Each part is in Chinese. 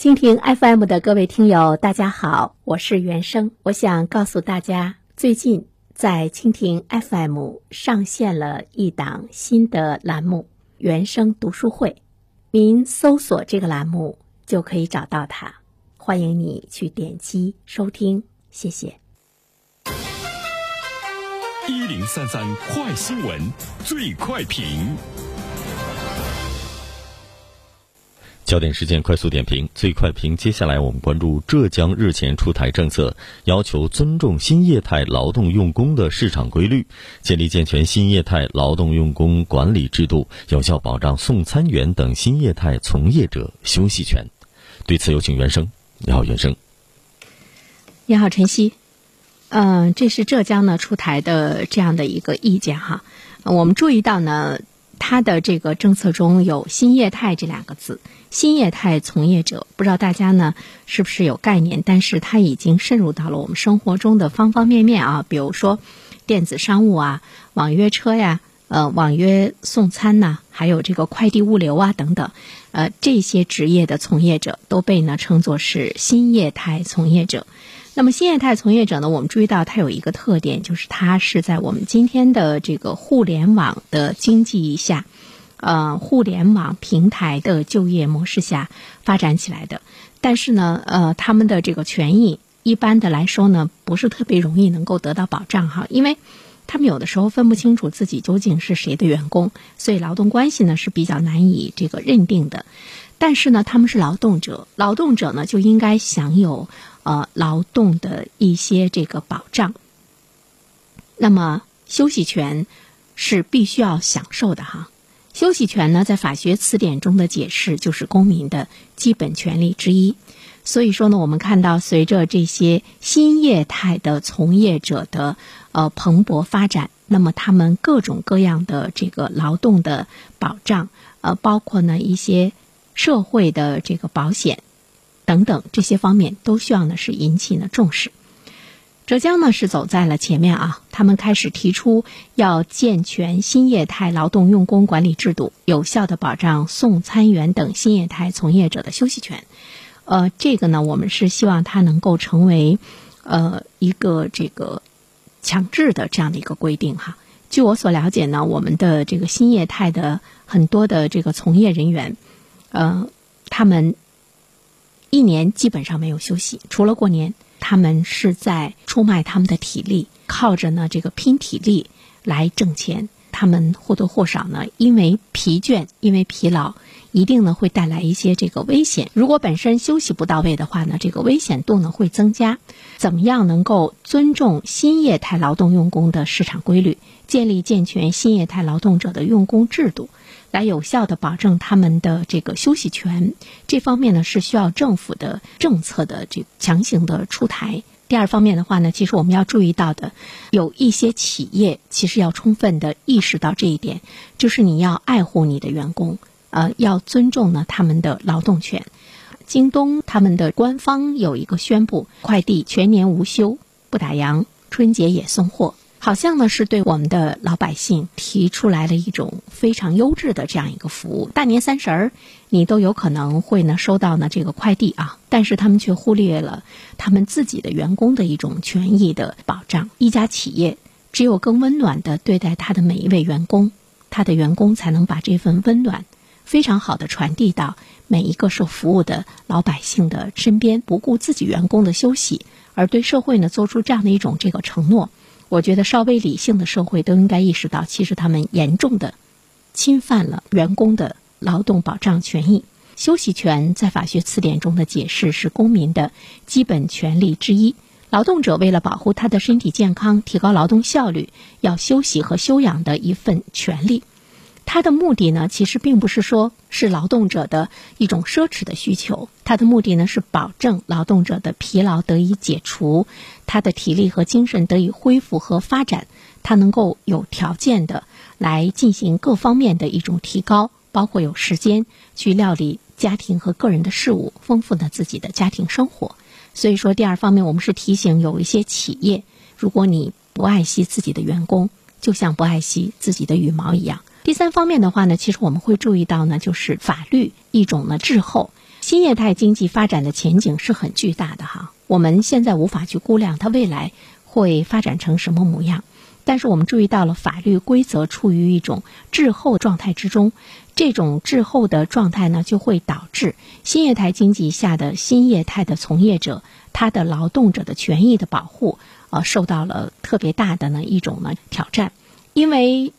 蜻蜓 FM 的各位听友，大家好，我是原生。我想告诉大家，最近在蜻蜓 FM 上线了一档新的栏目——原生读书会。您搜索这个栏目就可以找到它，欢迎你去点击收听，谢谢。一零三三快新闻，最快评。焦点事件快速点评，最快评。接下来我们关注浙江日前出台政策，要求尊重新业态劳动用工的市场规律，建立健全新业态劳动用工管理制度，有效保障送餐员等新业态从业者休息权。对此，有请袁生。你好，袁生。你好，晨曦。嗯，这是浙江呢出台的这样的一个意见哈。我们注意到呢。它的这个政策中有“新业态”这两个字，“新业态从业者”，不知道大家呢是不是有概念？但是它已经渗入到了我们生活中的方方面面啊，比如说电子商务啊、网约车呀、呃网约送餐呐，还有这个快递物流啊等等，呃这些职业的从业者都被呢称作是新业态从业者。那么，新业态从业者呢？我们注意到它有一个特点，就是它是在我们今天的这个互联网的经济下，呃，互联网平台的就业模式下发展起来的。但是呢，呃，他们的这个权益一般的来说呢，不是特别容易能够得到保障哈，因为他们有的时候分不清楚自己究竟是谁的员工，所以劳动关系呢是比较难以这个认定的。但是呢，他们是劳动者，劳动者呢就应该享有。呃，劳动的一些这个保障，那么休息权是必须要享受的哈。休息权呢，在法学词典中的解释就是公民的基本权利之一。所以说呢，我们看到随着这些新业态的从业者的呃蓬勃发展，那么他们各种各样的这个劳动的保障，呃，包括呢一些社会的这个保险。等等这些方面都需要呢是引起呢重视。浙江呢是走在了前面啊，他们开始提出要健全新业态劳动用工管理制度，有效的保障送餐员等新业态从业者的休息权。呃，这个呢我们是希望它能够成为呃一个这个强制的这样的一个规定哈。据我所了解呢，我们的这个新业态的很多的这个从业人员，呃，他们。一年基本上没有休息，除了过年，他们是在出卖他们的体力，靠着呢这个拼体力来挣钱。他们或多或少呢，因为疲倦，因为疲劳，一定呢会带来一些这个危险。如果本身休息不到位的话呢，这个危险度呢会增加。怎么样能够尊重新业态劳动用工的市场规律，建立健全新业态劳动者的用工制度？来有效的保证他们的这个休息权，这方面呢是需要政府的政策的这强行的出台。第二方面的话呢，其实我们要注意到的，有一些企业其实要充分的意识到这一点，就是你要爱护你的员工，呃，要尊重呢他们的劳动权。京东他们的官方有一个宣布，快递全年无休，不打烊，春节也送货。好像呢是对我们的老百姓提出来了一种非常优质的这样一个服务。大年三十儿，你都有可能会呢收到呢这个快递啊，但是他们却忽略了他们自己的员工的一种权益的保障。一家企业只有更温暖的对待他的每一位员工，他的员工才能把这份温暖非常好的传递到每一个受服务的老百姓的身边。不顾自己员工的休息，而对社会呢做出这样的一种这个承诺。我觉得稍微理性的社会都应该意识到，其实他们严重的侵犯了员工的劳动保障权益。休息权在法学词典中的解释是公民的基本权利之一。劳动者为了保护他的身体健康、提高劳动效率，要休息和休养的一份权利。它的目的呢，其实并不是说是劳动者的一种奢侈的需求，它的目的呢是保证劳动者的疲劳得以解除，他的体力和精神得以恢复和发展，他能够有条件的来进行各方面的一种提高，包括有时间去料理家庭和个人的事务，丰富了自己的家庭生活。所以说，第二方面，我们是提醒有一些企业，如果你不爱惜自己的员工，就像不爱惜自己的羽毛一样。第三方面的话呢，其实我们会注意到呢，就是法律一种呢滞后。新业态经济发展的前景是很巨大的哈，我们现在无法去估量它未来会发展成什么模样。但是我们注意到了法律规则处于一种滞后状态之中，这种滞后的状态呢，就会导致新业态经济下的新业态的从业者，他的劳动者的权益的保护，呃，受到了特别大的呢一种呢挑战。因为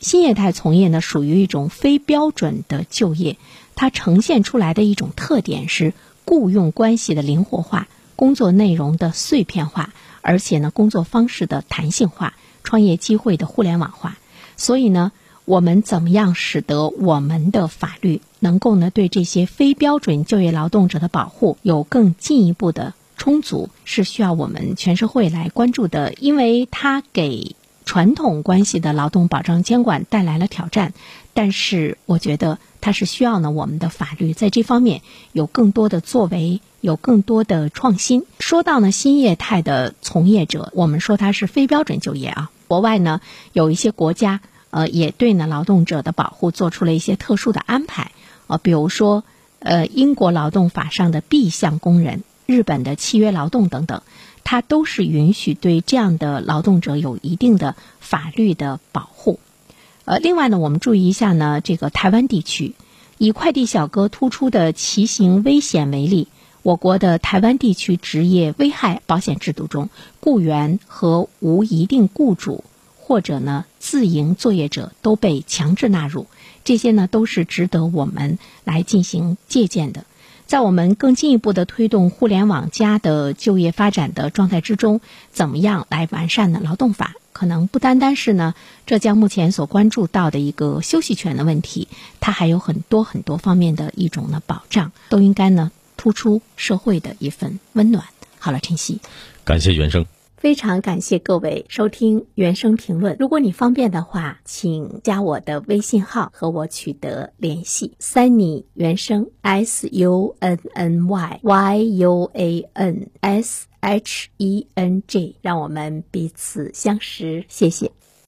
新业态从业呢属于一种非标准的就业，它呈现出来的一种特点是雇佣关系的灵活化，工作内容的碎片化，而且呢工作方式的弹性化。创业机会的互联网化，所以呢，我们怎么样使得我们的法律能够呢对这些非标准就业劳动者的保护有更进一步的充足，是需要我们全社会来关注的，因为它给传统关系的劳动保障监管带来了挑战。但是，我觉得它是需要呢我们的法律在这方面有更多的作为。有更多的创新。说到呢，新业态的从业者，我们说它是非标准就业啊。国外呢，有一些国家呃，也对呢劳动者的保护做出了一些特殊的安排啊，比如说呃，英国劳动法上的 B 项工人、日本的契约劳动等等，它都是允许对这样的劳动者有一定的法律的保护。呃，另外呢，我们注意一下呢，这个台湾地区以快递小哥突出的骑行危险为例。我国的台湾地区职业危害保险制度中，雇员和无一定雇主或者呢自营作业者都被强制纳入，这些呢都是值得我们来进行借鉴的。在我们更进一步的推动互联网加的就业发展的状态之中，怎么样来完善呢劳动法？可能不单单是呢浙江目前所关注到的一个休息权的问题，它还有很多很多方面的一种呢保障，都应该呢。突出社会的一份温暖。好了，晨曦，感谢袁生，非常感谢各位收听原声评论。如果你方便的话，请加我的微信号和我取得联系。Sunny 原声 S U N N Y Y U A N S H E N G，让我们彼此相识。谢谢。